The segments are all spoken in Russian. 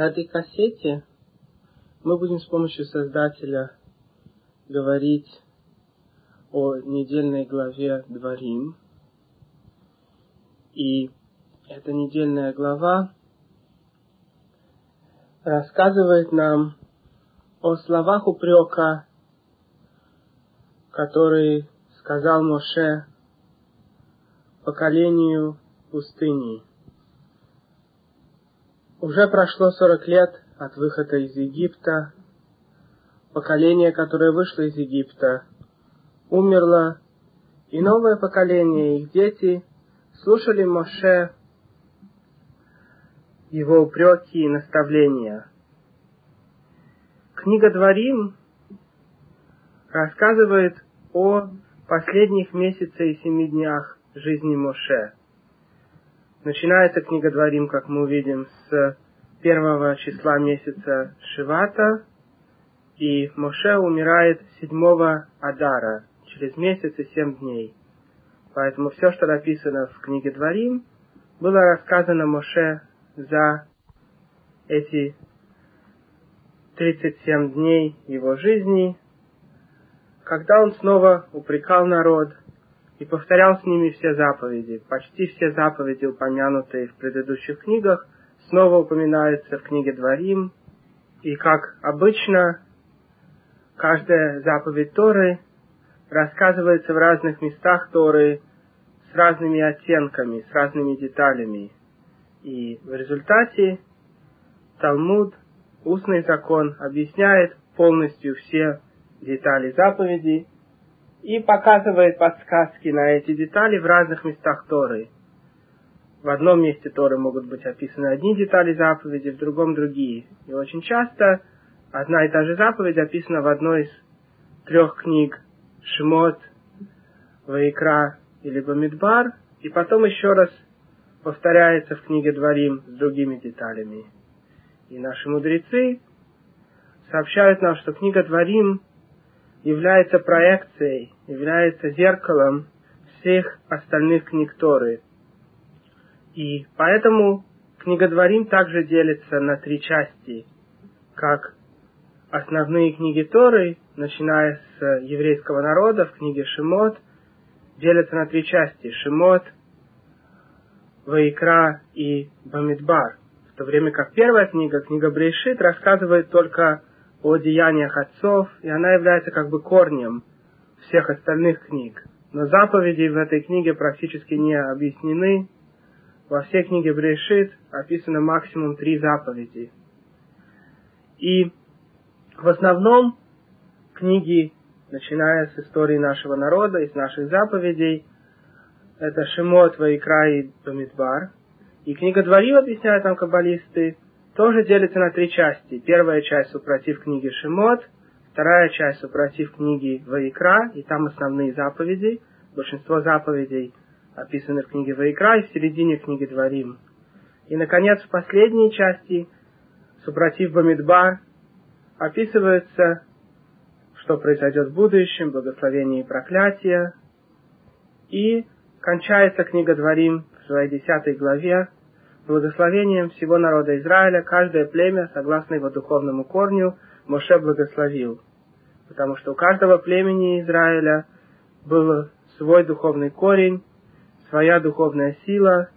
На этой кассете мы будем с помощью создателя говорить о недельной главе Дворим. И эта недельная глава рассказывает нам о словах упрека, которые сказал Моше поколению пустыни. Уже прошло сорок лет от выхода из Египта. Поколение, которое вышло из Египта, умерло, и новое поколение, их дети, слушали Моше его упреки и наставления. Книга Дворим рассказывает о последних месяцах и семи днях жизни Моше. Начинается книга Дворим, как мы увидим, с первого числа месяца Шивата, и Моше умирает седьмого Адара, через месяц и семь дней. Поэтому все, что написано в книге Дворим, было рассказано Моше за эти 37 дней его жизни, когда он снова упрекал народ и повторял с ними все заповеди. Почти все заповеди, упомянутые в предыдущих книгах, снова упоминаются в книге Дворим, и как обычно, каждая заповедь Торы рассказывается в разных местах Торы с разными оттенками, с разными деталями. И в результате Талмуд, устный закон, объясняет полностью все детали заповедей и показывает подсказки на эти детали в разных местах Торы. В одном месте Торы могут быть описаны одни детали заповеди, в другом другие. И очень часто одна и та же заповедь описана в одной из трех книг Шмот, Ваикра или Бамидбар, и потом еще раз повторяется в книге Дворим с другими деталями. И наши мудрецы сообщают нам, что книга Дворим является проекцией, является зеркалом всех остальных книг Торы. И поэтому книга Дворим также делится на три части, как основные книги Торы, начиная с еврейского народа в книге Шимот, делятся на три части. Шимот – Ваикра и Бамидбар, в то время как первая книга, книга Брейшит, рассказывает только о деяниях отцов, и она является как бы корнем всех остальных книг. Но заповеди в этой книге практически не объяснены. Во всей книге Брейшит описано максимум три заповеди. И в основном книги, начиная с истории нашего народа, из наших заповедей, это Шимот, Ваикра и Бамидбар. И книга Дворим, объясняют нам каббалисты, тоже делится на три части. Первая часть супротив книги Шимот, вторая часть супротив книги Ваикра, и там основные заповеди. Большинство заповедей описаны в книге Ваикра и в середине книги Дворим. И, наконец, в последней части, супротив Бамидбар, описывается, что произойдет в будущем, благословение и проклятие, и кончается книга Дворим в своей десятой главе благословением всего народа Израиля, каждое племя, согласно его духовному корню, Моше благословил. Потому что у каждого племени Израиля был свой духовный корень, своя духовная сила,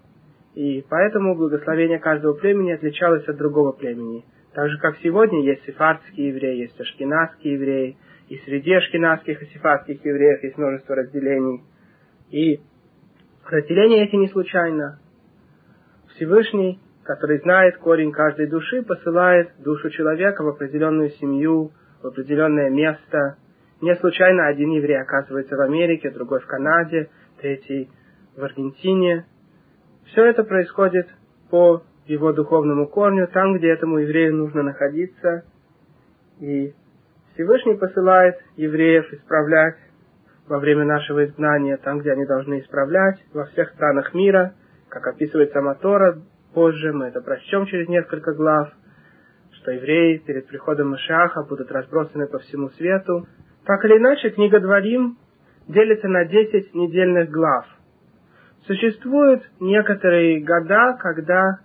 и поэтому благословение каждого племени отличалось от другого племени. Так же, как сегодня есть сефардские евреи, есть ашкенадские евреи, и среди ашкенадских и сефардских евреев есть множество разделений. И Разделение эти не случайно. Всевышний, который знает корень каждой души, посылает душу человека в определенную семью, в определенное место. Не случайно один еврей оказывается в Америке, другой в Канаде, третий в Аргентине. Все это происходит по его духовному корню, там, где этому еврею нужно находиться. И Всевышний посылает евреев исправлять во время нашего изгнания, там, где они должны исправлять, во всех странах мира, как описывает сама Тора, позже мы это прочтем через несколько глав, что евреи перед приходом Машаха будут разбросаны по всему свету. Так или иначе, книга Дворим делится на 10 недельных глав. Существуют некоторые года, когда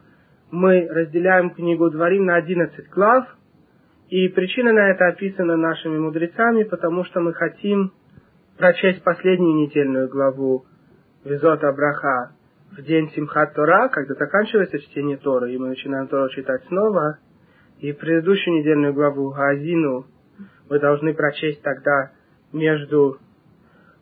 мы разделяем книгу Дворим на 11 глав, и причина на это описана нашими мудрецами, потому что мы хотим прочесть последнюю недельную главу Визота Браха в день Симхат Тора, когда заканчивается чтение Торы, и мы начинаем Тору читать снова, и предыдущую недельную главу Газину мы должны прочесть тогда между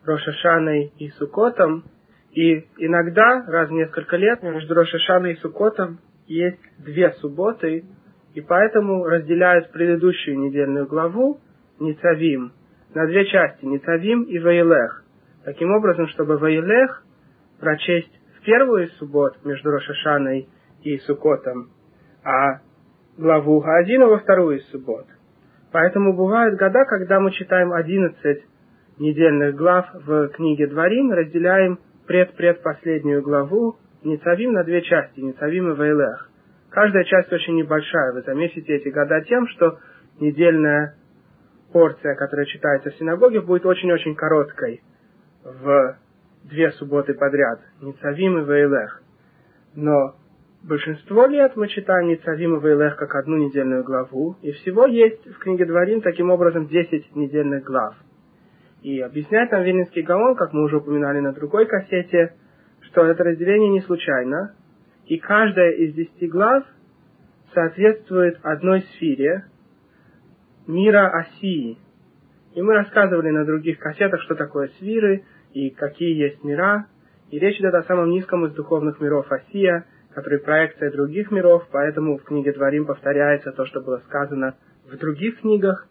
Рошашаной и Сукотом, и иногда, раз в несколько лет, между Рошашаной и Сукотом есть две субботы, и поэтому разделяют предыдущую недельную главу Ницавим на две части, Ницавим и Ваилех. Таким образом, чтобы Ваилех прочесть первую субботу между Рошашаной и Сукотом, а главу Гаазина во вторую субботу. Поэтому бывают года, когда мы читаем 11 недельных глав в книге Дворим, разделяем пред-предпоследнюю главу Ницавим на две части, Ницавим и Вейлех. Каждая часть очень небольшая. Вы заметите эти года тем, что недельная порция, которая читается в синагоге, будет очень-очень короткой в две субботы подряд. Ницавим и Вейлех. Но большинство лет мы читаем Ницавим и Вейлех как одну недельную главу, и всего есть в книге Дворим таким образом 10 недельных глав. И объясняет нам Вильнинский Гаон, как мы уже упоминали на другой кассете, что это разделение не случайно, и каждая из десяти глав соответствует одной сфере мира Осии. И мы рассказывали на других кассетах, что такое сферы и какие есть мира. И речь идет о самом низком из духовных миров Осия, который проекция других миров, поэтому в книге Дворим повторяется то, что было сказано в других книгах.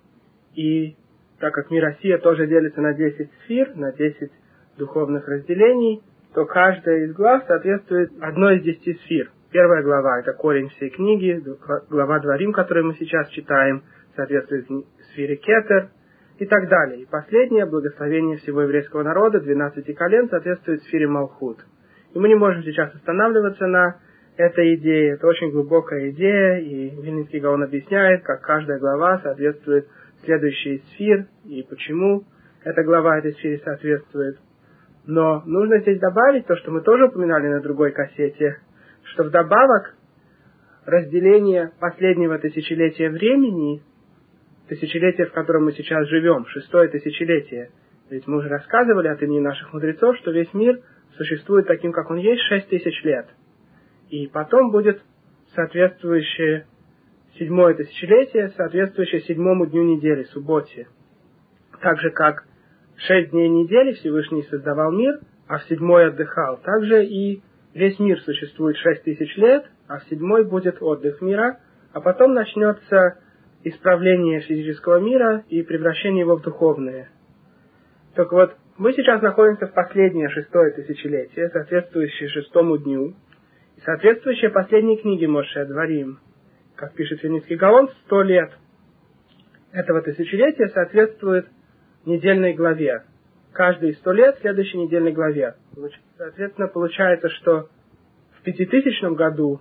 И так как мир Осия тоже делится на 10 сфер, на 10 духовных разделений, то каждая из глав соответствует одной из десяти сфер. Первая глава – это корень всей книги, глава Дворим, которую мы сейчас читаем, соответствует сфере Кетер и так далее. И последнее, благословение всего еврейского народа, 12 колен, соответствует сфере Малхут. И мы не можем сейчас останавливаться на этой идее. Это очень глубокая идея, и Вильнинский Гаон объясняет, как каждая глава соответствует следующей сфер, и почему эта глава этой сфере соответствует. Но нужно здесь добавить то, что мы тоже упоминали на другой кассете, что вдобавок разделение последнего тысячелетия времени, тысячелетия, в котором мы сейчас живем, шестое тысячелетие, ведь мы уже рассказывали от имени наших мудрецов, что весь мир существует таким, как он есть, шесть тысяч лет. И потом будет соответствующее седьмое тысячелетие, соответствующее седьмому дню недели, субботе. Так же, как шесть дней недели Всевышний создавал мир, а в седьмой отдыхал. Также и весь мир существует шесть тысяч лет, а в седьмой будет отдых мира, а потом начнется исправление физического мира и превращение его в духовное. Так вот, мы сейчас находимся в последнее шестое тысячелетие, соответствующее шестому дню, и соответствующее последней книге Моше Дворим. Как пишет Финицкий Гаон, сто лет этого тысячелетия соответствует недельной главе. Каждые сто лет следующей недельной главе. Соответственно, получается, что в пятитысячном году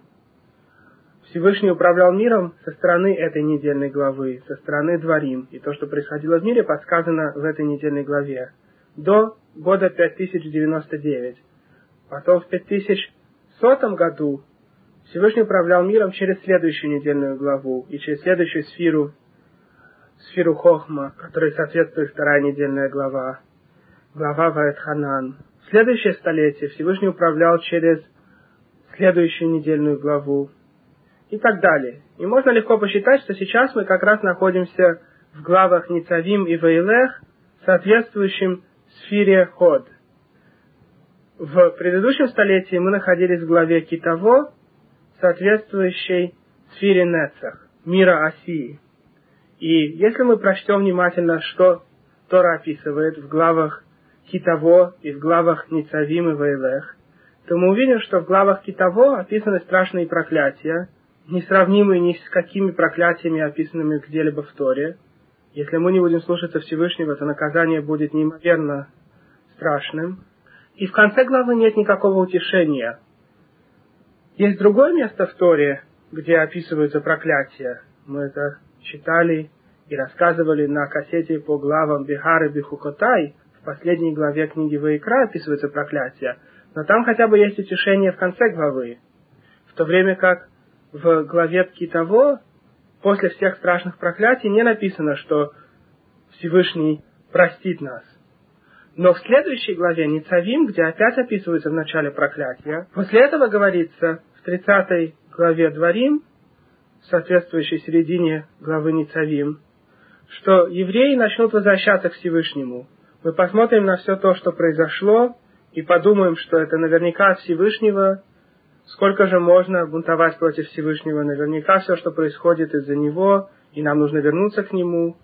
Всевышний управлял миром со стороны этой недельной главы, со стороны Дворим. И то, что происходило в мире, подсказано в этой недельной главе. До года 5099. Потом в 5100 году Всевышний управлял миром через следующую недельную главу и через следующую сферу сферу Хохма, которой соответствует вторая недельная глава, глава Ваэтханан. В следующее столетие Всевышний управлял через следующую недельную главу и так далее. И можно легко посчитать, что сейчас мы как раз находимся в главах Ницавим и Ваилех, соответствующим сфере Ход. В предыдущем столетии мы находились в главе Китаво, соответствующей сфере Нецах, мира Осии. И если мы прочтем внимательно, что Тора описывает в главах Китаво и в главах Ницавим и Вейлех, то мы увидим, что в главах Китаво описаны страшные проклятия, несравнимые ни с какими проклятиями, описанными где-либо в Торе. Если мы не будем слушаться Всевышнего, то наказание будет неимоверно страшным. И в конце главы нет никакого утешения. Есть другое место в Торе, где описываются проклятия. Мы это читали и рассказывали на кассете по главам Бихары Бихукотай, в последней главе книги Ваикра описывается проклятие, но там хотя бы есть утешение в конце главы, в то время как в главе того после всех страшных проклятий не написано, что Всевышний простит нас. Но в следующей главе Ницавим, где опять описывается в начале проклятия, после этого говорится в 30 главе Дворим, соответствующей середине главы Ницавим, что евреи начнут возвращаться к Всевышнему. Мы посмотрим на все то, что произошло, и подумаем, что это наверняка от Всевышнего, сколько же можно бунтовать против Всевышнего, наверняка все, что происходит из-за Него, и нам нужно вернуться к Нему.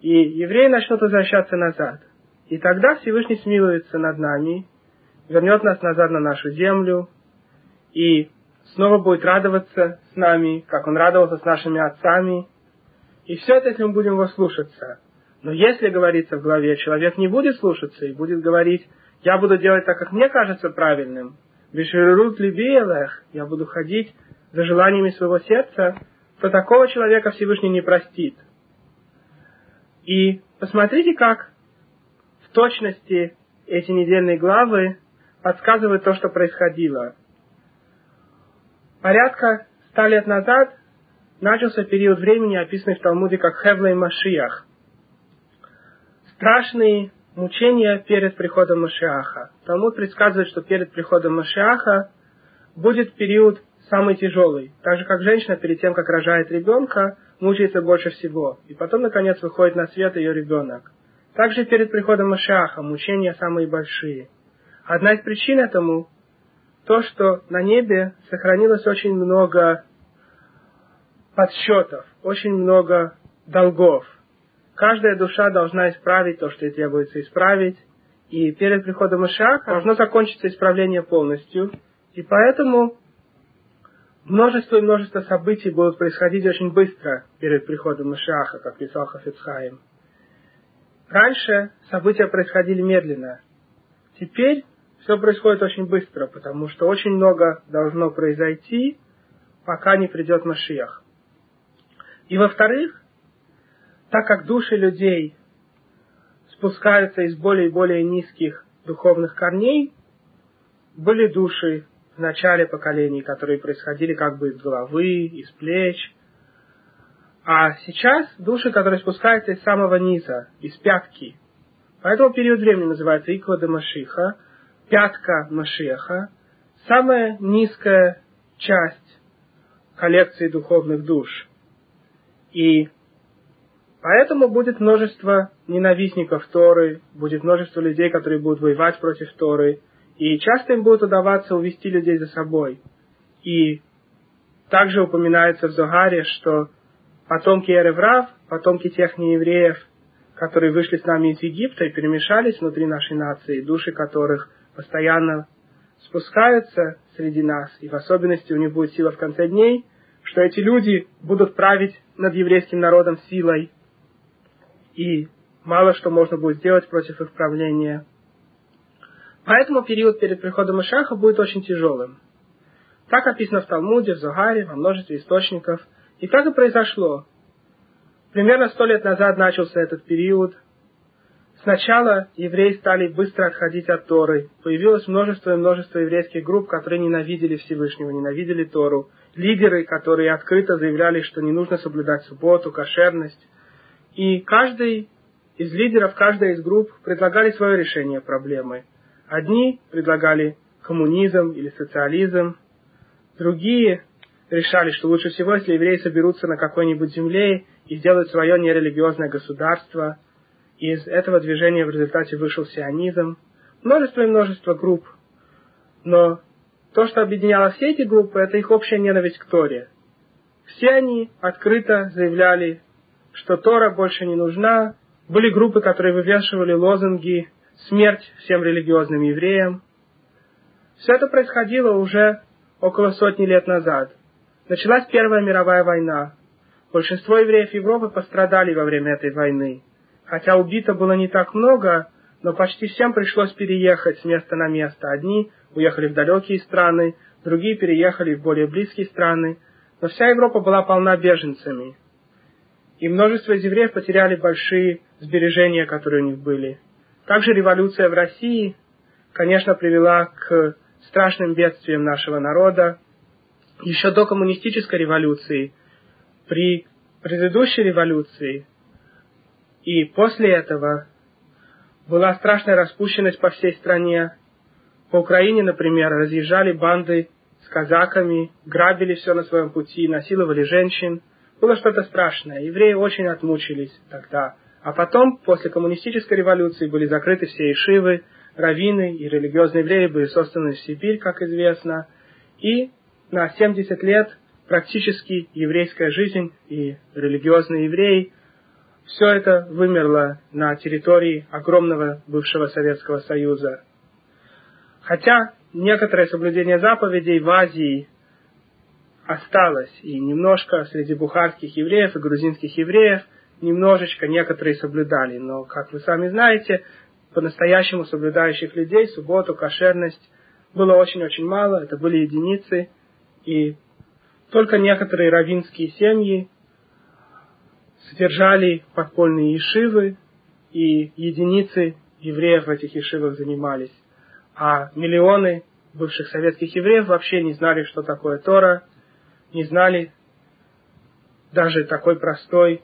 И евреи начнут возвращаться назад. И тогда Всевышний смилуется над нами, вернет нас назад на нашу землю, и снова будет радоваться с нами, как Он радовался с нашими отцами. И все это, если мы будем его слушаться. Но если, говорится в главе, человек не будет слушаться и будет говорить, я буду делать так, как мне кажется правильным, Вишерут либиелех, я буду ходить за желаниями своего сердца, то такого человека Всевышний не простит. И посмотрите, как в точности эти недельные главы подсказывают то, что происходило. Порядка ста лет назад начался период времени, описанный в Талмуде как Хевлей Машиях. Страшный мучения перед приходом Машиаха. Талмуд предсказывает, что перед приходом Машиаха будет период самый тяжелый. Так же, как женщина перед тем, как рожает ребенка, мучается больше всего. И потом, наконец, выходит на свет ее ребенок. Также перед приходом Машиаха мучения самые большие. Одна из причин этому то, что на небе сохранилось очень много подсчетов, очень много долгов. Каждая душа должна исправить то, что ей требуется исправить. И перед приходом Ишака должно закончиться исправление полностью. И поэтому множество и множество событий будут происходить очень быстро перед приходом Ишаха, как писал Хафицхайм. Раньше события происходили медленно. Теперь все происходит очень быстро, потому что очень много должно произойти, пока не придет Машиях. И во-вторых, так как души людей спускаются из более и более низких духовных корней, были души в начале поколений, которые происходили как бы из головы, из плеч, а сейчас души, которые спускаются из самого низа, из пятки. Поэтому период времени называется Иква де Машиха, пятка Машеха, самая низкая часть коллекции духовных душ. И Поэтому будет множество ненавистников Торы, будет множество людей, которые будут воевать против Торы, и часто им будет удаваться увести людей за собой. И также упоминается в Зогаре, что потомки Эреврав, потомки тех неевреев, которые вышли с нами из Египта и перемешались внутри нашей нации, души которых постоянно спускаются среди нас, и в особенности у них будет сила в конце дней, что эти люди будут править над еврейским народом силой, и мало что можно будет сделать против их правления. Поэтому период перед приходом Ишаха будет очень тяжелым. Так описано в Талмуде, в Зогаре, во множестве источников. И так и произошло. Примерно сто лет назад начался этот период. Сначала евреи стали быстро отходить от Торы. Появилось множество и множество еврейских групп, которые ненавидели Всевышнего, ненавидели Тору. Лидеры, которые открыто заявляли, что не нужно соблюдать субботу, кошерность. И каждый из лидеров, каждая из групп предлагали свое решение проблемы. Одни предлагали коммунизм или социализм, другие решали, что лучше всего, если евреи соберутся на какой-нибудь земле и сделают свое нерелигиозное государство. из этого движения в результате вышел сионизм. Множество и множество групп. Но то, что объединяло все эти группы, это их общая ненависть к Торе. Все они открыто заявляли что Тора больше не нужна. Были группы, которые вывешивали лозунги «Смерть всем религиозным евреям». Все это происходило уже около сотни лет назад. Началась Первая мировая война. Большинство евреев Европы пострадали во время этой войны. Хотя убито было не так много, но почти всем пришлось переехать с места на место. Одни уехали в далекие страны, другие переехали в более близкие страны. Но вся Европа была полна беженцами и множество из евреев потеряли большие сбережения, которые у них были. Также революция в России, конечно, привела к страшным бедствиям нашего народа. еще до коммунистической революции, при предыдущей революции и после этого была страшная распущенность по всей стране. По Украине, например, разъезжали банды с казаками, грабили все на своем пути, насиловали женщин. Было что-то страшное. Евреи очень отмучились тогда. А потом, после коммунистической революции, были закрыты все ишивы, раввины и религиозные евреи были созданы в Сибирь, как известно. И на 70 лет практически еврейская жизнь и религиозные евреи, все это вымерло на территории огромного бывшего Советского Союза. Хотя некоторое соблюдение заповедей в Азии осталось, и немножко среди бухарских евреев и грузинских евреев немножечко некоторые соблюдали, но, как вы сами знаете, по-настоящему соблюдающих людей субботу, кошерность было очень-очень мало, это были единицы, и только некоторые равинские семьи содержали подпольные ешивы, и единицы евреев в этих ешивах занимались. А миллионы бывших советских евреев вообще не знали, что такое Тора, не знали даже такой простой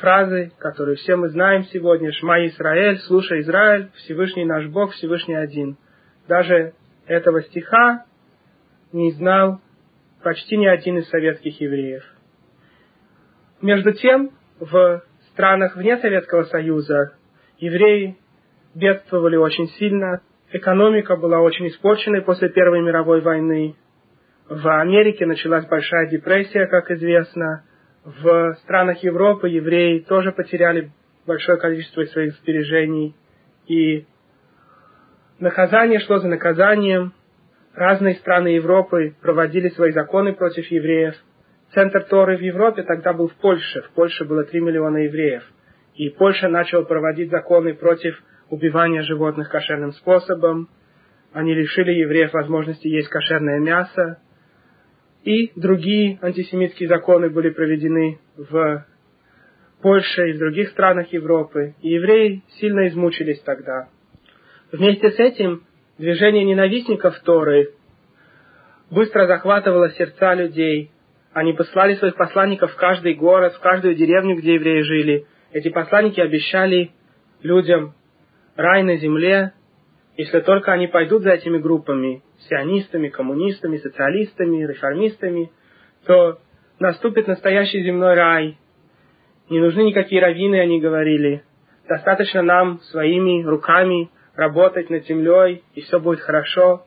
фразы, которую все мы знаем сегодня, «Шма Израиль, слушай Израиль, Всевышний наш Бог, Всевышний один». Даже этого стиха не знал почти ни один из советских евреев. Между тем, в странах вне Советского Союза евреи бедствовали очень сильно, экономика была очень испорченной после Первой мировой войны, в Америке началась большая депрессия, как известно, в странах Европы евреи тоже потеряли большое количество своих сбережений, и наказание шло за наказанием, Разные страны Европы проводили свои законы против евреев. Центр Торы в Европе тогда был в Польше. В Польше было 3 миллиона евреев. И Польша начала проводить законы против убивания животных кошерным способом. Они лишили евреев возможности есть кошерное мясо. И другие антисемитские законы были проведены в Польше и в других странах Европы. И евреи сильно измучились тогда. Вместе с этим Движение ненавистников Торы быстро захватывало сердца людей. Они послали своих посланников в каждый город, в каждую деревню, где евреи жили. Эти посланники обещали людям рай на земле, если только они пойдут за этими группами, сионистами, коммунистами, социалистами, реформистами, то наступит настоящий земной рай. Не нужны никакие раввины, они говорили. Достаточно нам своими руками работать над землей, и все будет хорошо.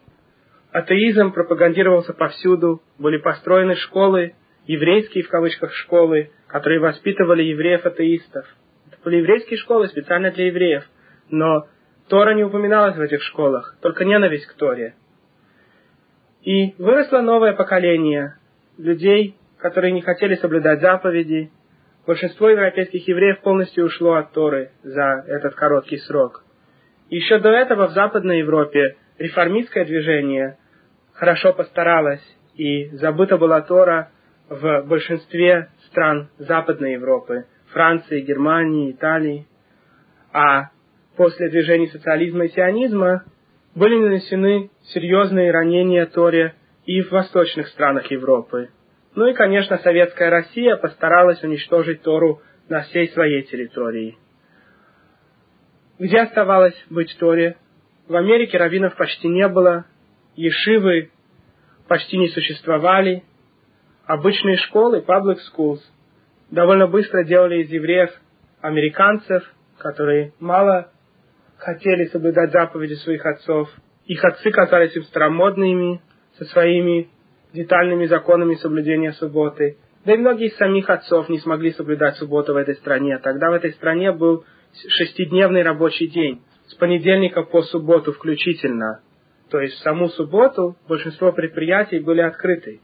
Атеизм пропагандировался повсюду, были построены школы, еврейские в кавычках школы, которые воспитывали евреев-атеистов. Это были еврейские школы специально для евреев, но Тора не упоминалась в этих школах, только ненависть к Торе. И выросло новое поколение людей, которые не хотели соблюдать заповеди. Большинство европейских евреев полностью ушло от Торы за этот короткий срок. Еще до этого в Западной Европе реформистское движение хорошо постаралось, и забыта была Тора в большинстве стран Западной Европы, Франции, Германии, Италии. А после движений социализма и сионизма были нанесены серьезные ранения Торе и в восточных странах Европы. Ну и, конечно, советская Россия постаралась уничтожить Тору на всей своей территории. Где оставалось быть Торе? В Америке раввинов почти не было, ешивы почти не существовали, обычные школы, public schools, довольно быстро делали из евреев американцев, которые мало хотели соблюдать заповеди своих отцов. Их отцы казались им старомодными, со своими детальными законами соблюдения субботы. Да и многие из самих отцов не смогли соблюдать субботу в этой стране. Тогда в этой стране был шестидневный рабочий день, с понедельника по субботу включительно. То есть в саму субботу большинство предприятий были открыты.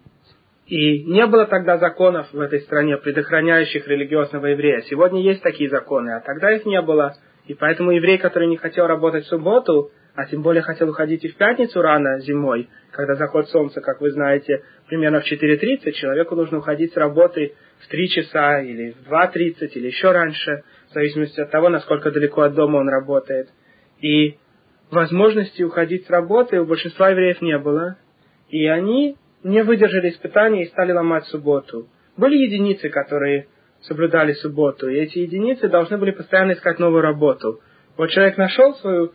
И не было тогда законов в этой стране, предохраняющих религиозного еврея. Сегодня есть такие законы, а тогда их не было. И поэтому еврей, который не хотел работать в субботу, а тем более хотел уходить и в пятницу рано зимой, когда заход солнца, как вы знаете, примерно в 4.30, человеку нужно уходить с работы в 3 часа или в 2.30 или еще раньше, в зависимости от того, насколько далеко от дома он работает. И возможности уходить с работы у большинства евреев не было, и они не выдержали испытания и стали ломать субботу. Были единицы, которые соблюдали субботу, и эти единицы должны были постоянно искать новую работу. Вот человек нашел свою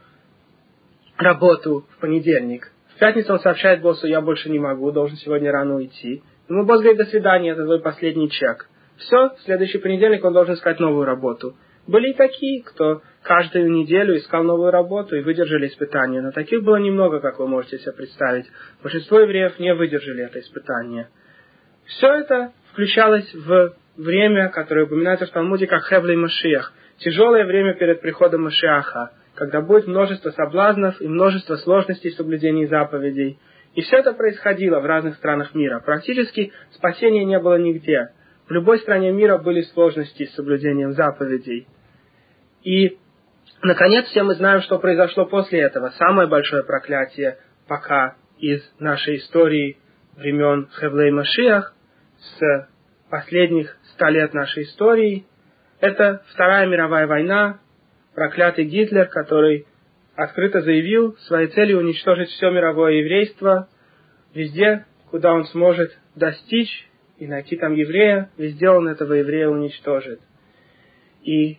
работу в понедельник, в пятницу он сообщает боссу, я больше не могу, должен сегодня рано уйти. Ему босс говорит, до свидания, это твой последний чек. Все, в следующий понедельник он должен искать новую работу. Были и такие, кто каждую неделю искал новую работу и выдержали испытания, но таких было немного, как вы можете себе представить. Большинство евреев не выдержали это испытание. Все это включалось в время, которое упоминается в Талмуде как Хевлей Машиах, тяжелое время перед приходом Машиаха, когда будет множество соблазнов и множество сложностей в соблюдении заповедей. И все это происходило в разных странах мира. Практически спасения не было нигде. В любой стране мира были сложности с соблюдением заповедей. И, наконец, все мы знаем, что произошло после этого. Самое большое проклятие пока из нашей истории времен Хевлей Машиах с последних ста лет нашей истории. Это Вторая мировая война, проклятый Гитлер, который открыто заявил своей целью уничтожить все мировое еврейство везде, куда он сможет достичь и найти там еврея, везде он этого еврея уничтожит. И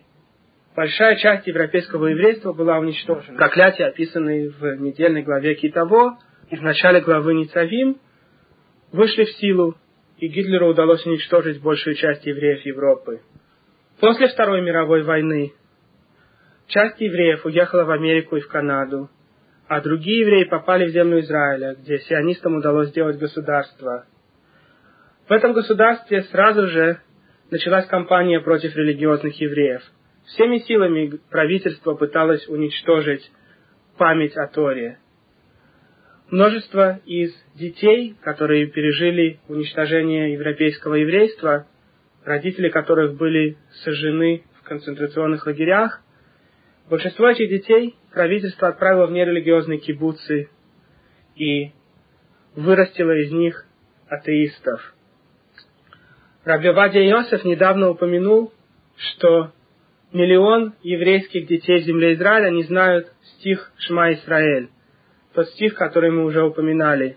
большая часть европейского еврейства была уничтожена. Проклятия, описанные в недельной главе Китово и в начале главы Ницавим, вышли в силу, и Гитлеру удалось уничтожить большую часть евреев Европы. После Второй мировой войны Часть евреев уехала в Америку и в Канаду, а другие евреи попали в землю Израиля, где сионистам удалось сделать государство. В этом государстве сразу же началась кампания против религиозных евреев. Всеми силами правительство пыталось уничтожить память о Торе. Множество из детей, которые пережили уничтожение европейского еврейства, родители которых были сожжены в концентрационных лагерях, Большинство этих детей правительство отправило в нерелигиозные кибуцы и вырастило из них атеистов. Раби Вадия Иосиф недавно упомянул, что миллион еврейских детей в земле Израиля не знают стих Шма Исраэль, тот стих, который мы уже упоминали.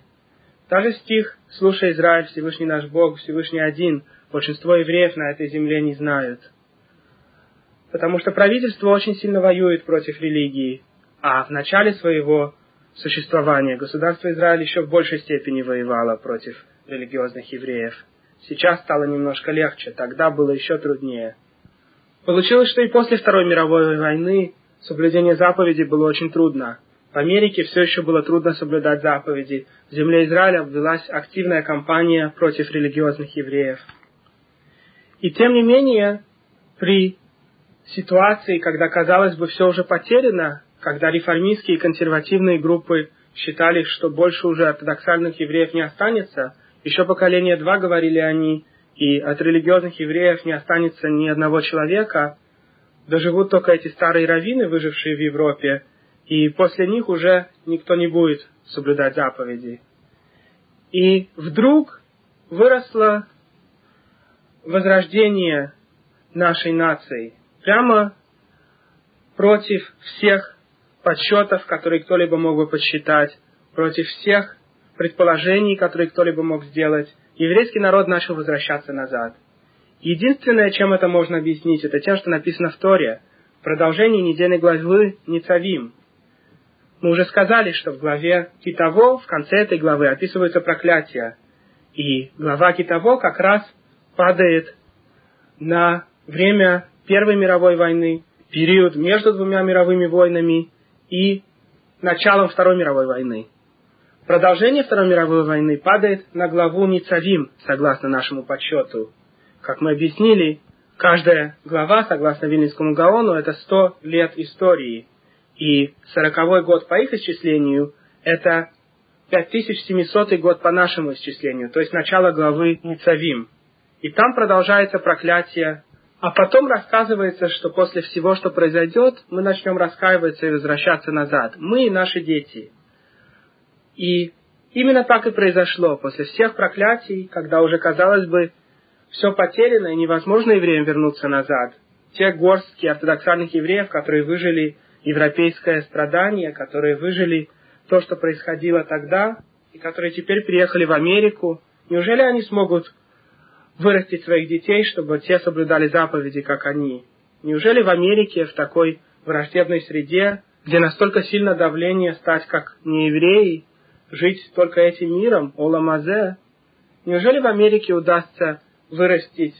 Даже стих «Слушай, Израиль, Всевышний наш Бог, Всевышний один» большинство евреев на этой земле не знают – потому что правительство очень сильно воюет против религии, а в начале своего существования государство Израиль еще в большей степени воевало против религиозных евреев. Сейчас стало немножко легче, тогда было еще труднее. Получилось, что и после Второй мировой войны соблюдение заповедей было очень трудно. В Америке все еще было трудно соблюдать заповеди. В земле Израиля ввелась активная кампания против религиозных евреев. И тем не менее, при ситуации, когда, казалось бы, все уже потеряно, когда реформистские и консервативные группы считали, что больше уже ортодоксальных евреев не останется, еще поколение два говорили они, и от религиозных евреев не останется ни одного человека, доживут только эти старые раввины, выжившие в Европе, и после них уже никто не будет соблюдать заповеди. И вдруг выросло возрождение нашей нации – прямо против всех подсчетов, которые кто-либо мог бы подсчитать, против всех предположений, которые кто-либо мог сделать, еврейский народ начал возвращаться назад. Единственное, чем это можно объяснить, это тем, что написано в Торе, в продолжении недельной главы Ницавим. Мы уже сказали, что в главе Китово, в конце этой главы, описываются проклятия. И глава Китово как раз падает на время Первой мировой войны, период между двумя мировыми войнами и началом Второй мировой войны. Продолжение Второй мировой войны падает на главу Ницавим, согласно нашему подсчету. Как мы объяснили, каждая глава, согласно Вильнинскому Гаону, это 100 лет истории. И сороковой год по их исчислению – это 5700 год по нашему исчислению, то есть начало главы Ницавим. И там продолжается проклятие а потом рассказывается, что после всего, что произойдет, мы начнем раскаиваться и возвращаться назад. Мы и наши дети. И именно так и произошло. После всех проклятий, когда уже, казалось бы, все потеряно и невозможно евреям вернуться назад. Те горстки ортодоксальных евреев, которые выжили европейское страдание, которые выжили то, что происходило тогда, и которые теперь приехали в Америку, неужели они смогут вырастить своих детей, чтобы те соблюдали заповеди, как они? Неужели в Америке, в такой враждебной среде, где настолько сильно давление стать как неевреи, жить только этим миром, оламазе, неужели в Америке удастся вырастить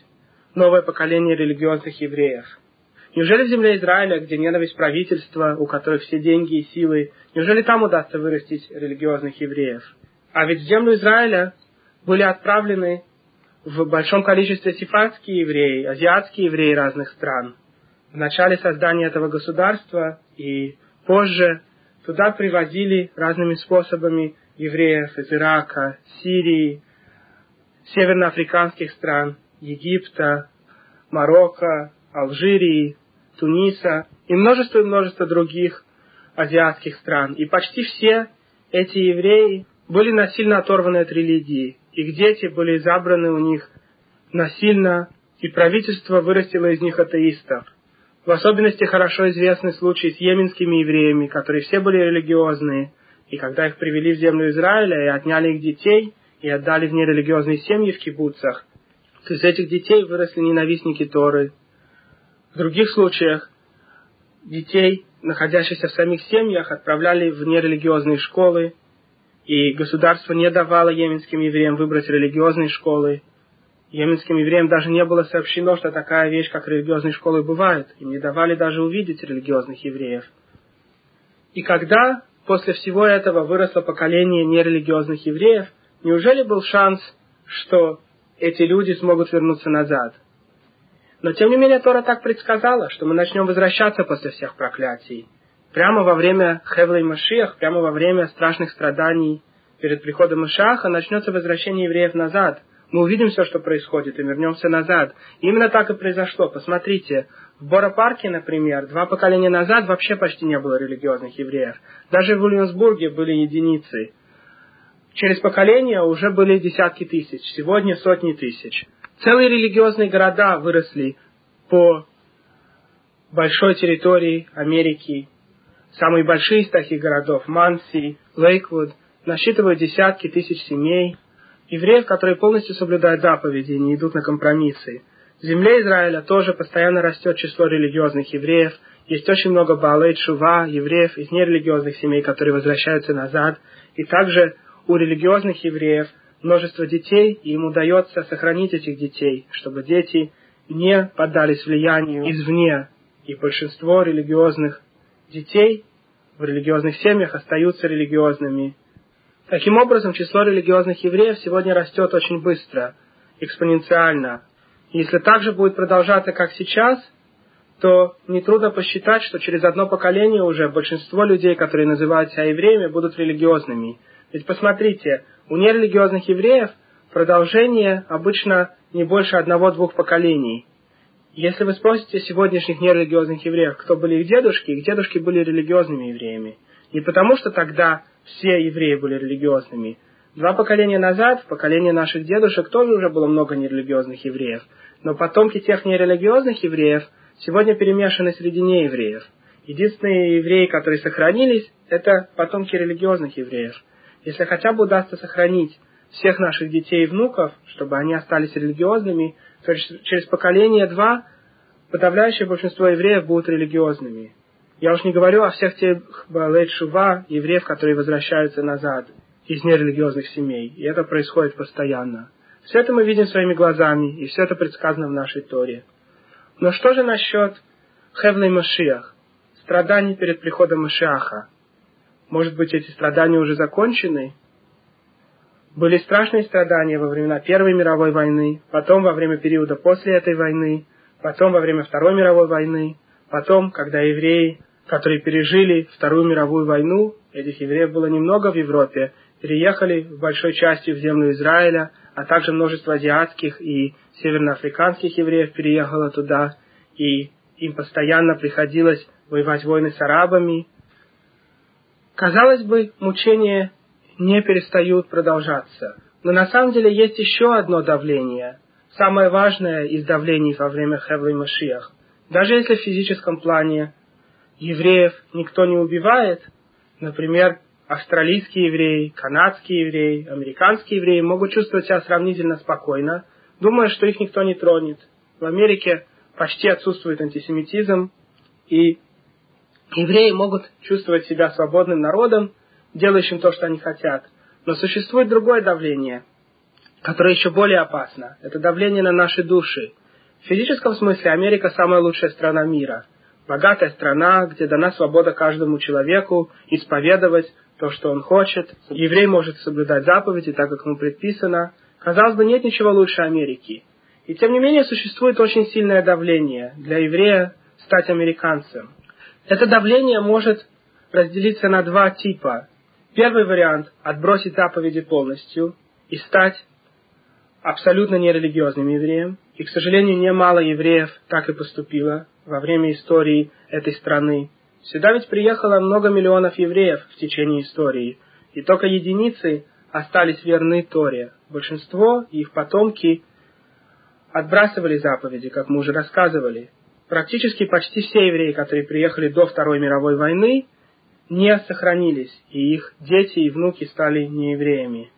новое поколение религиозных евреев? Неужели в земле Израиля, где ненависть правительства, у которых все деньги и силы, неужели там удастся вырастить религиозных евреев? А ведь в землю Израиля были отправлены в большом количестве сифатские евреи, азиатские евреи разных стран. В начале создания этого государства и позже туда привозили разными способами евреев из Ирака, Сирии, северноафриканских стран, Египта, Марокко, Алжирии, Туниса и множество и множество других азиатских стран. И почти все эти евреи были насильно оторваны от религии. Их дети были забраны у них насильно, и правительство вырастило из них атеистов. В особенности хорошо известны случаи с йеменскими евреями, которые все были религиозные, и когда их привели в землю Израиля и отняли их детей, и отдали в нерелигиозные семьи в кибуцах, то из этих детей выросли ненавистники Торы, в других случаях детей, находящихся в самих семьях, отправляли в нерелигиозные школы, и государство не давало йеменским евреям выбрать религиозные школы. Йеменским евреям даже не было сообщено, что такая вещь, как религиозные школы, бывает. Им не давали даже увидеть религиозных евреев. И когда после всего этого выросло поколение нерелигиозных евреев, неужели был шанс, что эти люди смогут вернуться назад? Но тем не менее Тора так предсказала, что мы начнем возвращаться после всех проклятий. Прямо во время Хевлей Машиах, прямо во время страшных страданий перед приходом Машаха начнется возвращение евреев назад. Мы увидим все, что происходит, и вернемся назад. И именно так и произошло. Посмотрите, в Бора-парке, например, два поколения назад вообще почти не было религиозных евреев. Даже в Ульясбурге были единицы. Через поколение уже были десятки тысяч, сегодня сотни тысяч. Целые религиозные города выросли по большой территории Америки. Самые большие из таких городов, Манси, Лейквуд, насчитывают десятки тысяч семей, евреев, которые полностью соблюдают заповеди и не идут на компромиссы. В земле Израиля тоже постоянно растет число религиозных евреев. Есть очень много Баалей Шува, евреев из нерелигиозных семей, которые возвращаются назад. И также у религиозных евреев множество детей, и им удается сохранить этих детей, чтобы дети не поддались влиянию извне. И большинство религиозных детей в религиозных семьях остаются религиозными. Таким образом, число религиозных евреев сегодня растет очень быстро, экспоненциально. Если так же будет продолжаться, как сейчас, то нетрудно посчитать, что через одно поколение уже большинство людей, которые называют себя евреями, будут религиозными. Ведь посмотрите, у нерелигиозных евреев продолжение обычно не больше одного-двух поколений. Если вы спросите сегодняшних нерелигиозных евреев, кто были их дедушки, их дедушки были религиозными евреями. Не потому, что тогда все евреи были религиозными. Два поколения назад, в поколении наших дедушек, тоже уже было много нерелигиозных евреев. Но потомки тех нерелигиозных евреев сегодня перемешаны среди неевреев. Единственные евреи, которые сохранились, это потомки религиозных евреев – если хотя бы удастся сохранить всех наших детей и внуков, чтобы они остались религиозными, то через поколение два подавляющее большинство евреев будут религиозными. Я уж не говорю о всех тех Балет Шува, евреев, которые возвращаются назад из нерелигиозных семей. И это происходит постоянно. Все это мы видим своими глазами, и все это предсказано в нашей Торе. Но что же насчет Хевлей Машиах, страданий перед приходом Машиаха? Может быть, эти страдания уже закончены? Были страшные страдания во времена Первой мировой войны, потом во время периода после этой войны, потом во время Второй мировой войны, потом, когда евреи, которые пережили Вторую мировую войну, этих евреев было немного в Европе, переехали в большой части в землю Израиля, а также множество азиатских и северноафриканских евреев переехало туда, и им постоянно приходилось воевать войны с арабами, Казалось бы, мучения не перестают продолжаться. Но на самом деле есть еще одно давление, самое важное из давлений во время Хевлы Машиах. Даже если в физическом плане евреев никто не убивает, например, австралийский еврей, канадский еврей, американский еврей могут чувствовать себя сравнительно спокойно, думая, что их никто не тронет. В Америке почти отсутствует антисемитизм, и евреи могут чувствовать себя свободным народом, делающим то, что они хотят. Но существует другое давление, которое еще более опасно. Это давление на наши души. В физическом смысле Америка самая лучшая страна мира. Богатая страна, где дана свобода каждому человеку исповедовать то, что он хочет. Еврей может соблюдать заповеди так, как ему предписано. Казалось бы, нет ничего лучше Америки. И тем не менее существует очень сильное давление для еврея стать американцем. Это давление может разделиться на два типа. Первый вариант – отбросить заповеди полностью и стать абсолютно нерелигиозным евреем. И, к сожалению, немало евреев так и поступило во время истории этой страны. Сюда ведь приехало много миллионов евреев в течение истории, и только единицы остались верны Торе. Большинство и их потомки отбрасывали заповеди, как мы уже рассказывали. Практически почти все евреи, которые приехали до Второй мировой войны, не сохранились, и их дети и внуки стали неевреями.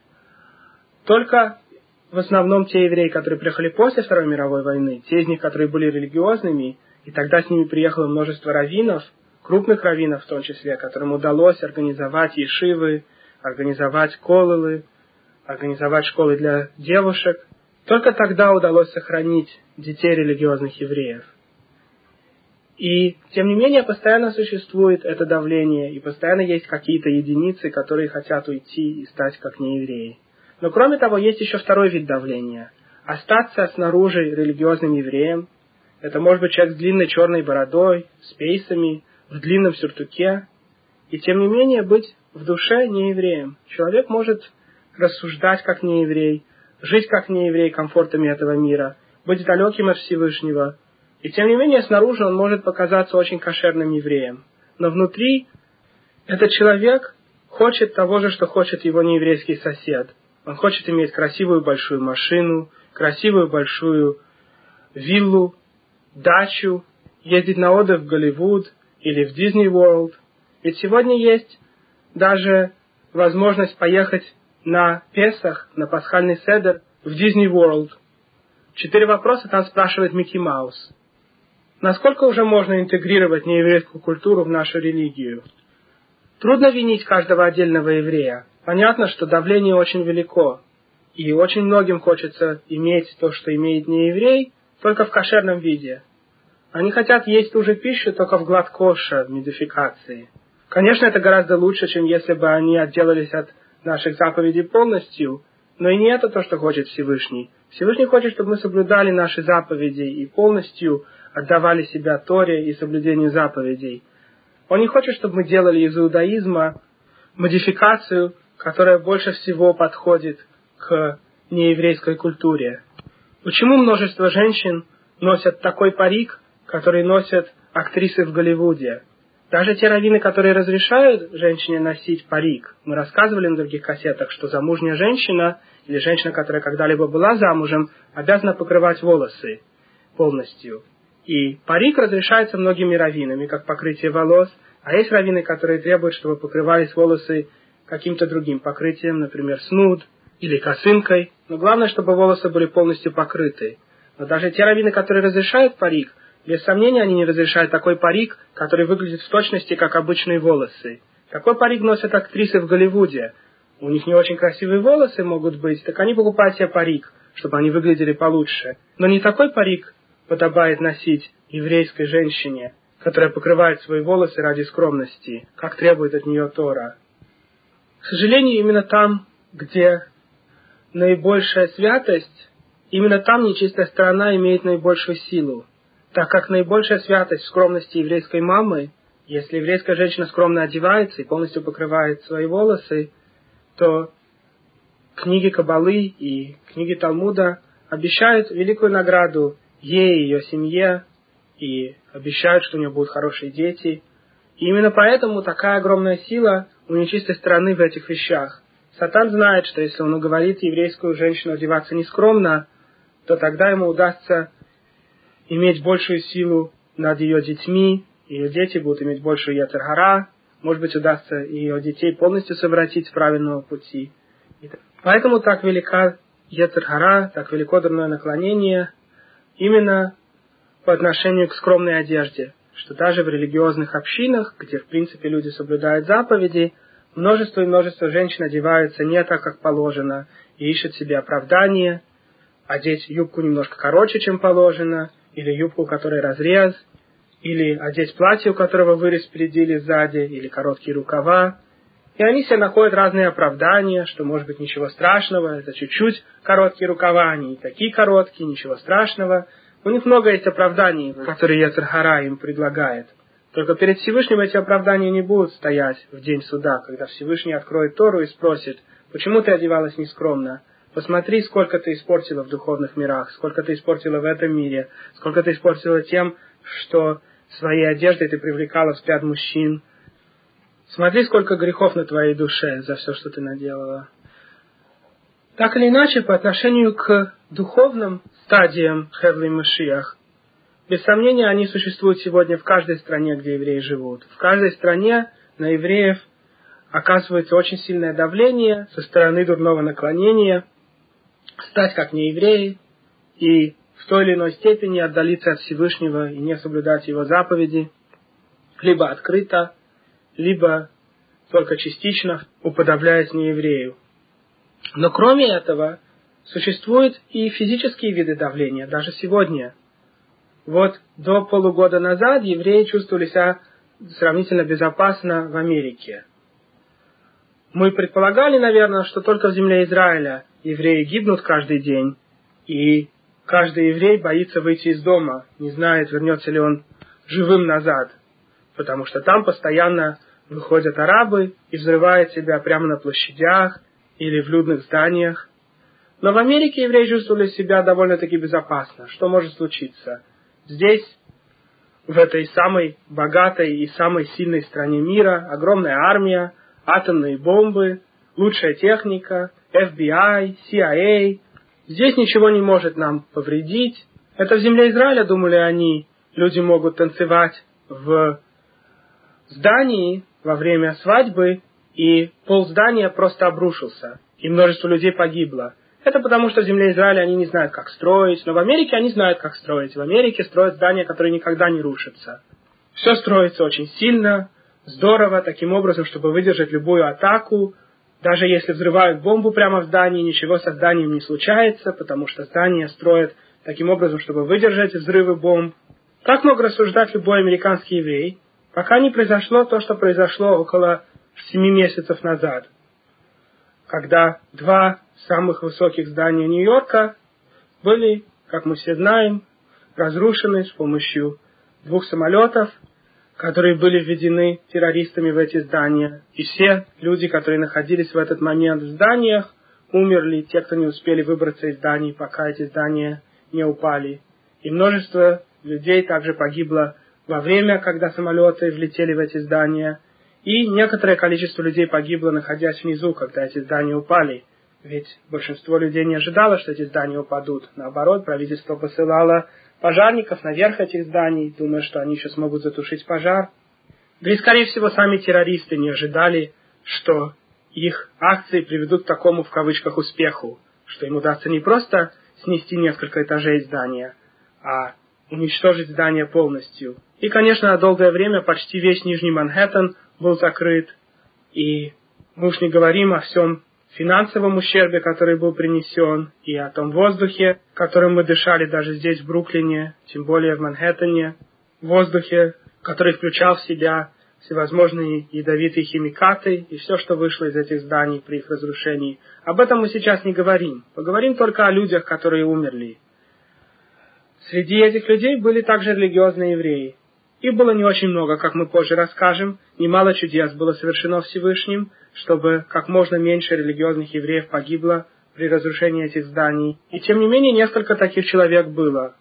Только в основном те евреи, которые приехали после Второй мировой войны, те из них, которые были религиозными, и тогда с ними приехало множество раввинов, крупных раввинов в том числе, которым удалось организовать ешивы, организовать колылы, организовать школы для девушек, только тогда удалось сохранить детей религиозных евреев. И, тем не менее, постоянно существует это давление, и постоянно есть какие-то единицы, которые хотят уйти и стать как неевреи. Но, кроме того, есть еще второй вид давления. Остаться снаружи религиозным евреем, это может быть человек с длинной черной бородой, с пейсами, в длинном сюртуке, и, тем не менее, быть в душе неевреем. Человек может рассуждать как нееврей, жить как нееврей комфортами этого мира, быть далеким от Всевышнего. И тем не менее, снаружи он может показаться очень кошерным евреем. Но внутри этот человек хочет того же, что хочет его нееврейский сосед. Он хочет иметь красивую большую машину, красивую большую виллу, дачу, ездить на отдых в Голливуд или в Дисней Ворлд. Ведь сегодня есть даже возможность поехать на Песах, на пасхальный седер в Disney World. Четыре вопроса там спрашивает Микки Маус. Насколько уже можно интегрировать нееврейскую культуру в нашу религию? Трудно винить каждого отдельного еврея. Понятно, что давление очень велико, и очень многим хочется иметь то, что имеет нееврей, только в кошерном виде. Они хотят есть ту же пищу, только в гладкоша, в модификации. Конечно, это гораздо лучше, чем если бы они отделались от наших заповедей полностью, но и не это то, что хочет Всевышний. Всевышний хочет, чтобы мы соблюдали наши заповеди и полностью отдавали себя Торе и соблюдению заповедей. Он не хочет, чтобы мы делали из иудаизма модификацию, которая больше всего подходит к нееврейской культуре. Почему множество женщин носят такой парик, который носят актрисы в Голливуде? Даже те раввины, которые разрешают женщине носить парик, мы рассказывали на других кассетах, что замужняя женщина или женщина, которая когда-либо была замужем, обязана покрывать волосы полностью. И парик разрешается многими раввинами, как покрытие волос, а есть раввины, которые требуют, чтобы покрывались волосы каким-то другим покрытием, например, снуд или косынкой. Но главное, чтобы волосы были полностью покрыты. Но даже те раввины, которые разрешают парик, без сомнения, они не разрешают такой парик, который выглядит в точности, как обычные волосы. Какой парик носят актрисы в Голливуде? У них не очень красивые волосы могут быть, так они покупают себе парик, чтобы они выглядели получше. Но не такой парик подобает носить еврейской женщине, которая покрывает свои волосы ради скромности, как требует от нее Тора. К сожалению, именно там, где наибольшая святость, именно там нечистая сторона имеет наибольшую силу так как наибольшая святость в скромности еврейской мамы, если еврейская женщина скромно одевается и полностью покрывает свои волосы, то книги Кабалы и книги Талмуда обещают великую награду ей и ее семье, и обещают, что у нее будут хорошие дети. И именно поэтому такая огромная сила у нечистой стороны в этих вещах. Сатан знает, что если он уговорит еврейскую женщину одеваться нескромно, то тогда ему удастся иметь большую силу над ее детьми, ее дети будут иметь большую яцергара, может быть, удастся ее детей полностью совратить с правильного пути. Поэтому так велика Ецерхара, так велико дурное наклонение именно по отношению к скромной одежде, что даже в религиозных общинах, где в принципе люди соблюдают заповеди, множество и множество женщин одеваются не так, как положено, и ищут себе оправдание, одеть юбку немножко короче, чем положено, или юбку, которой разрез, или одеть платье, у которого вырез впереди или сзади, или короткие рукава. И они себе находят разные оправдания, что может быть ничего страшного, это чуть-чуть короткие рукава, они не такие короткие, ничего страшного. У них много есть оправданий, которые Яцерхара им предлагает. Только перед Всевышним эти оправдания не будут стоять в день суда, когда Всевышний откроет Тору и спросит, почему ты одевалась нескромно? Посмотри, сколько ты испортила в духовных мирах, сколько ты испортила в этом мире, сколько ты испортила тем, что своей одеждой ты привлекала взгляд мужчин. Смотри, сколько грехов на твоей душе за все, что ты наделала. Так или иначе, по отношению к духовным стадиям Хевли Машиах, без сомнения, они существуют сегодня в каждой стране, где евреи живут. В каждой стране на евреев оказывается очень сильное давление со стороны дурного наклонения, стать как неевреи и в той или иной степени отдалиться от Всевышнего и не соблюдать его заповеди, либо открыто, либо только частично уподобляясь нееврею. Но кроме этого, существуют и физические виды давления, даже сегодня. Вот до полугода назад евреи чувствовали себя сравнительно безопасно в Америке. Мы предполагали, наверное, что только в земле Израиля евреи гибнут каждый день, и каждый еврей боится выйти из дома, не знает, вернется ли он живым назад, потому что там постоянно выходят арабы и взрывают себя прямо на площадях или в людных зданиях. Но в Америке евреи чувствовали себя довольно-таки безопасно. Что может случиться? Здесь, в этой самой богатой и самой сильной стране мира, огромная армия, атомные бомбы, лучшая техника, FBI, CIA, Здесь ничего не может нам повредить. Это в земле Израиля, думали они, люди могут танцевать в здании во время свадьбы, и пол здания просто обрушился, и множество людей погибло. Это потому, что в земле Израиля они не знают, как строить, но в Америке они знают, как строить. В Америке строят здания, которые никогда не рушатся. Все строится очень сильно, здорово, таким образом, чтобы выдержать любую атаку, даже если взрывают бомбу прямо в здании, ничего со зданием не случается, потому что здание строят таким образом, чтобы выдержать взрывы бомб. Так мог рассуждать любой американский еврей, пока не произошло то, что произошло около семи месяцев назад, когда два самых высоких здания Нью-Йорка были, как мы все знаем, разрушены с помощью двух самолетов, которые были введены террористами в эти здания. И все люди, которые находились в этот момент в зданиях, умерли, те, кто не успели выбраться из зданий, пока эти здания не упали. И множество людей также погибло во время, когда самолеты влетели в эти здания. И некоторое количество людей погибло, находясь внизу, когда эти здания упали. Ведь большинство людей не ожидало, что эти здания упадут. Наоборот, правительство посылало пожарников наверх этих зданий, думая, что они еще смогут затушить пожар. Да и, скорее всего, сами террористы не ожидали, что их акции приведут к такому, в кавычках, успеху, что им удастся не просто снести несколько этажей здания, а уничтожить здание полностью. И, конечно, долгое время почти весь Нижний Манхэттен был закрыт, и мы уж не говорим о всем финансовом ущербе, который был принесен, и о том воздухе, которым мы дышали даже здесь, в Бруклине, тем более в Манхэттене, воздухе, который включал в себя всевозможные ядовитые химикаты и все, что вышло из этих зданий при их разрушении. Об этом мы сейчас не говорим. Поговорим только о людях, которые умерли. Среди этих людей были также религиозные евреи. Их было не очень много, как мы позже расскажем. Немало чудес было совершено Всевышним, чтобы как можно меньше религиозных евреев погибло при разрушении этих зданий. И тем не менее несколько таких человек было.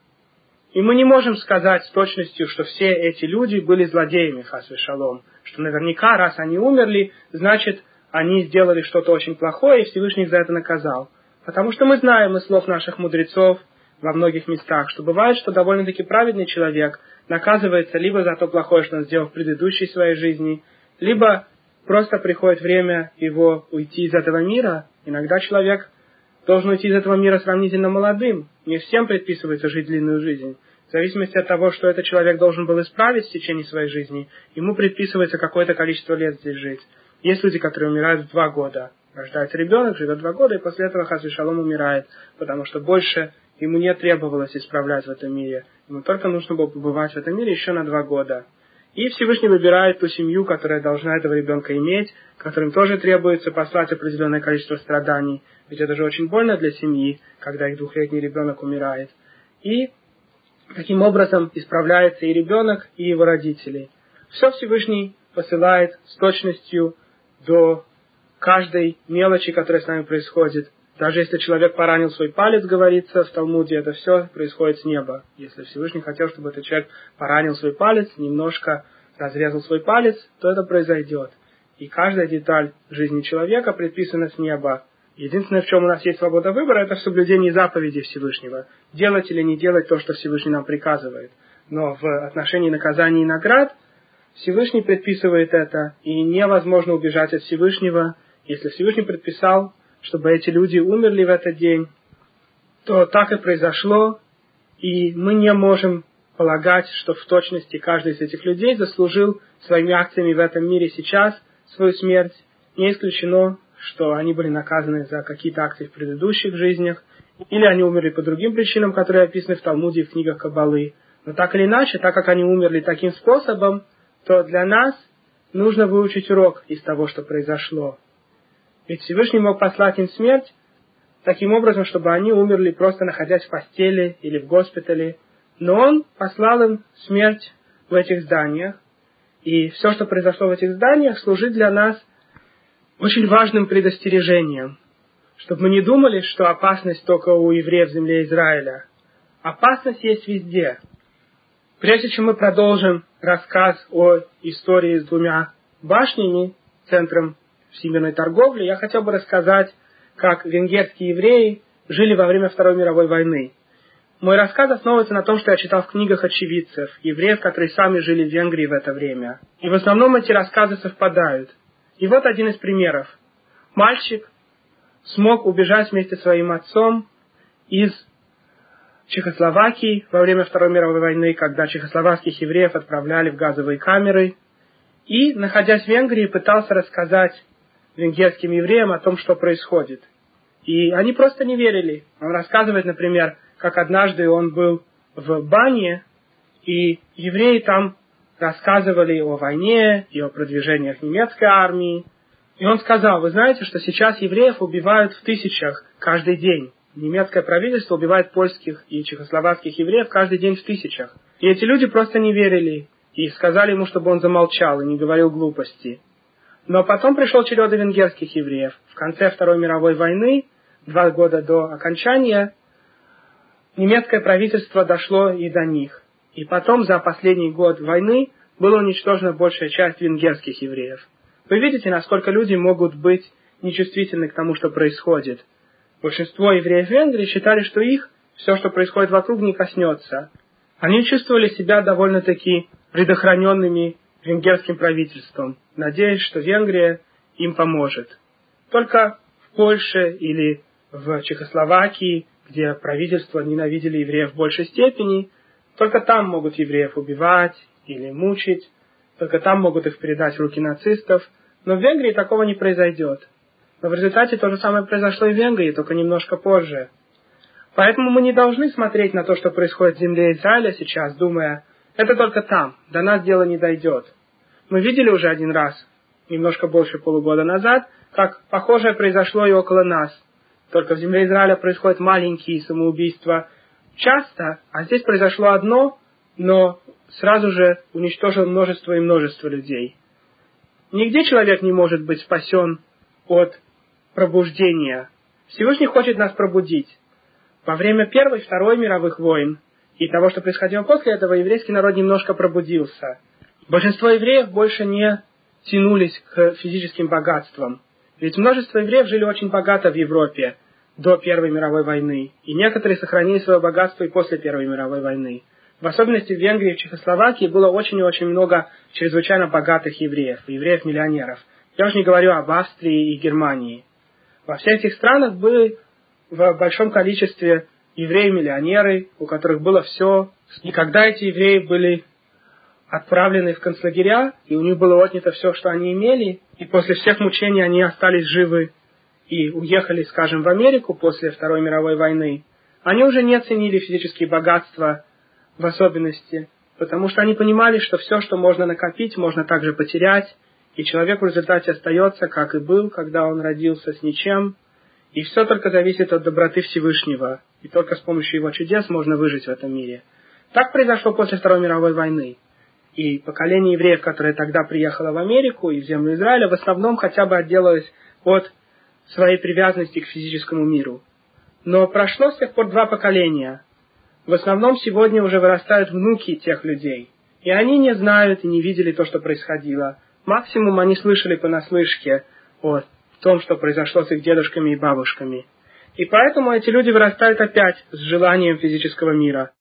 И мы не можем сказать с точностью, что все эти люди были злодеями, хасве шалом. Что наверняка, раз они умерли, значит, они сделали что-то очень плохое, и Всевышний их за это наказал. Потому что мы знаем из слов наших мудрецов во многих местах, что бывает, что довольно-таки праведный человек наказывается либо за то плохое, что он сделал в предыдущей своей жизни, либо просто приходит время его уйти из этого мира. Иногда человек должен уйти из этого мира сравнительно молодым. Не всем предписывается жить длинную жизнь. В зависимости от того, что этот человек должен был исправить в течение своей жизни, ему предписывается какое-то количество лет здесь жить. Есть люди, которые умирают в два года. Рождается ребенок, живет два года, и после этого Хази Шалом умирает, потому что больше ему не требовалось исправлять в этом мире. Ему только нужно было побывать в этом мире еще на два года. И Всевышний выбирает ту семью, которая должна этого ребенка иметь, которым тоже требуется послать определенное количество страданий. Ведь это же очень больно для семьи, когда их двухлетний ребенок умирает. И таким образом исправляется и ребенок, и его родители. Все Всевышний посылает с точностью до каждой мелочи, которая с нами происходит. Даже если человек поранил свой палец, говорится в Талмуде, это все происходит с неба. Если Всевышний хотел, чтобы этот человек поранил свой палец, немножко разрезал свой палец, то это произойдет. И каждая деталь жизни человека предписана с неба. Единственное, в чем у нас есть свобода выбора, это в соблюдении заповедей Всевышнего. Делать или не делать то, что Всевышний нам приказывает. Но в отношении наказаний и наград Всевышний предписывает это, и невозможно убежать от Всевышнего. Если Всевышний предписал, чтобы эти люди умерли в этот день, то так и произошло, и мы не можем полагать, что в точности каждый из этих людей заслужил своими акциями в этом мире сейчас свою смерть. Не исключено, что они были наказаны за какие-то акции в предыдущих жизнях, или они умерли по другим причинам, которые описаны в Талмуде и в книгах Каббалы. Но так или иначе, так как они умерли таким способом, то для нас нужно выучить урок из того, что произошло. Ведь Всевышний мог послать им смерть таким образом, чтобы они умерли просто находясь в постели или в госпитале. Но Он послал им смерть в этих зданиях. И все, что произошло в этих зданиях, служит для нас очень важным предостережением. Чтобы мы не думали, что опасность только у евреев в земле Израиля. Опасность есть везде. Прежде чем мы продолжим рассказ о истории с двумя башнями, центром всемирной торговли, я хотел бы рассказать, как венгерские евреи жили во время Второй мировой войны. Мой рассказ основывается на том, что я читал в книгах очевидцев, евреев, которые сами жили в Венгрии в это время. И в основном эти рассказы совпадают. И вот один из примеров. Мальчик смог убежать вместе с своим отцом из Чехословакии во время Второй мировой войны, когда чехословацких евреев отправляли в газовые камеры, и, находясь в Венгрии, пытался рассказать венгерским евреям о том, что происходит. И они просто не верили. Он рассказывает, например, как однажды он был в бане, и евреи там рассказывали о войне и о продвижениях немецкой армии. И он сказал, вы знаете, что сейчас евреев убивают в тысячах каждый день. Немецкое правительство убивает польских и чехословацких евреев каждый день в тысячах. И эти люди просто не верили и сказали ему, чтобы он замолчал и не говорил глупости. Но потом пришел черед венгерских евреев. В конце Второй мировой войны, два года до окончания, немецкое правительство дошло и до них. И потом, за последний год войны, была уничтожена большая часть венгерских евреев. Вы видите, насколько люди могут быть нечувствительны к тому, что происходит. Большинство евреев Венгрии считали, что их все, что происходит вокруг, не коснется. Они чувствовали себя довольно-таки предохраненными венгерским правительством, надеясь, что Венгрия им поможет. Только в Польше или в Чехословакии, где правительство ненавидели евреев в большей степени, только там могут евреев убивать или мучить, только там могут их передать в руки нацистов, но в Венгрии такого не произойдет. Но в результате то же самое произошло и в Венгрии, только немножко позже. Поэтому мы не должны смотреть на то, что происходит в земле Израиля сейчас, думая, это только там, до нас дело не дойдет. Мы видели уже один раз, немножко больше полугода назад, как похожее произошло и около нас. Только в земле Израиля происходят маленькие самоубийства часто, а здесь произошло одно, но сразу же уничтожило множество и множество людей. Нигде человек не может быть спасен от пробуждения. Всевышний хочет нас пробудить. Во время Первой и Второй мировых войн и того, что происходило после этого, еврейский народ немножко пробудился. Большинство евреев больше не тянулись к физическим богатствам. Ведь множество евреев жили очень богато в Европе до Первой мировой войны, и некоторые сохранили свое богатство и после Первой мировой войны. в особенности в Венгрии и Чехословакии было очень и очень много чрезвычайно богатых евреев, евреев-миллионеров. Я уже не говорю об Австрии и Германии. Во всех этих странах были в большом количестве евреи-миллионеры, у которых было все. И когда эти евреи были отправлены в концлагеря, и у них было отнято все, что они имели, и после всех мучений они остались живы и уехали, скажем, в Америку после Второй мировой войны, они уже не ценили физические богатства в особенности, потому что они понимали, что все, что можно накопить, можно также потерять, и человек в результате остается, как и был, когда он родился с ничем, и все только зависит от доброты Всевышнего, и только с помощью его чудес можно выжить в этом мире. Так произошло после Второй мировой войны. И поколение евреев, которое тогда приехало в Америку и в землю Израиля, в основном хотя бы отделалось от своей привязанности к физическому миру. Но прошло с тех пор два поколения. В основном сегодня уже вырастают внуки тех людей. И они не знают и не видели то, что происходило. Максимум они слышали понаслышке о том, что произошло с их дедушками и бабушками. И поэтому эти люди вырастают опять с желанием физического мира.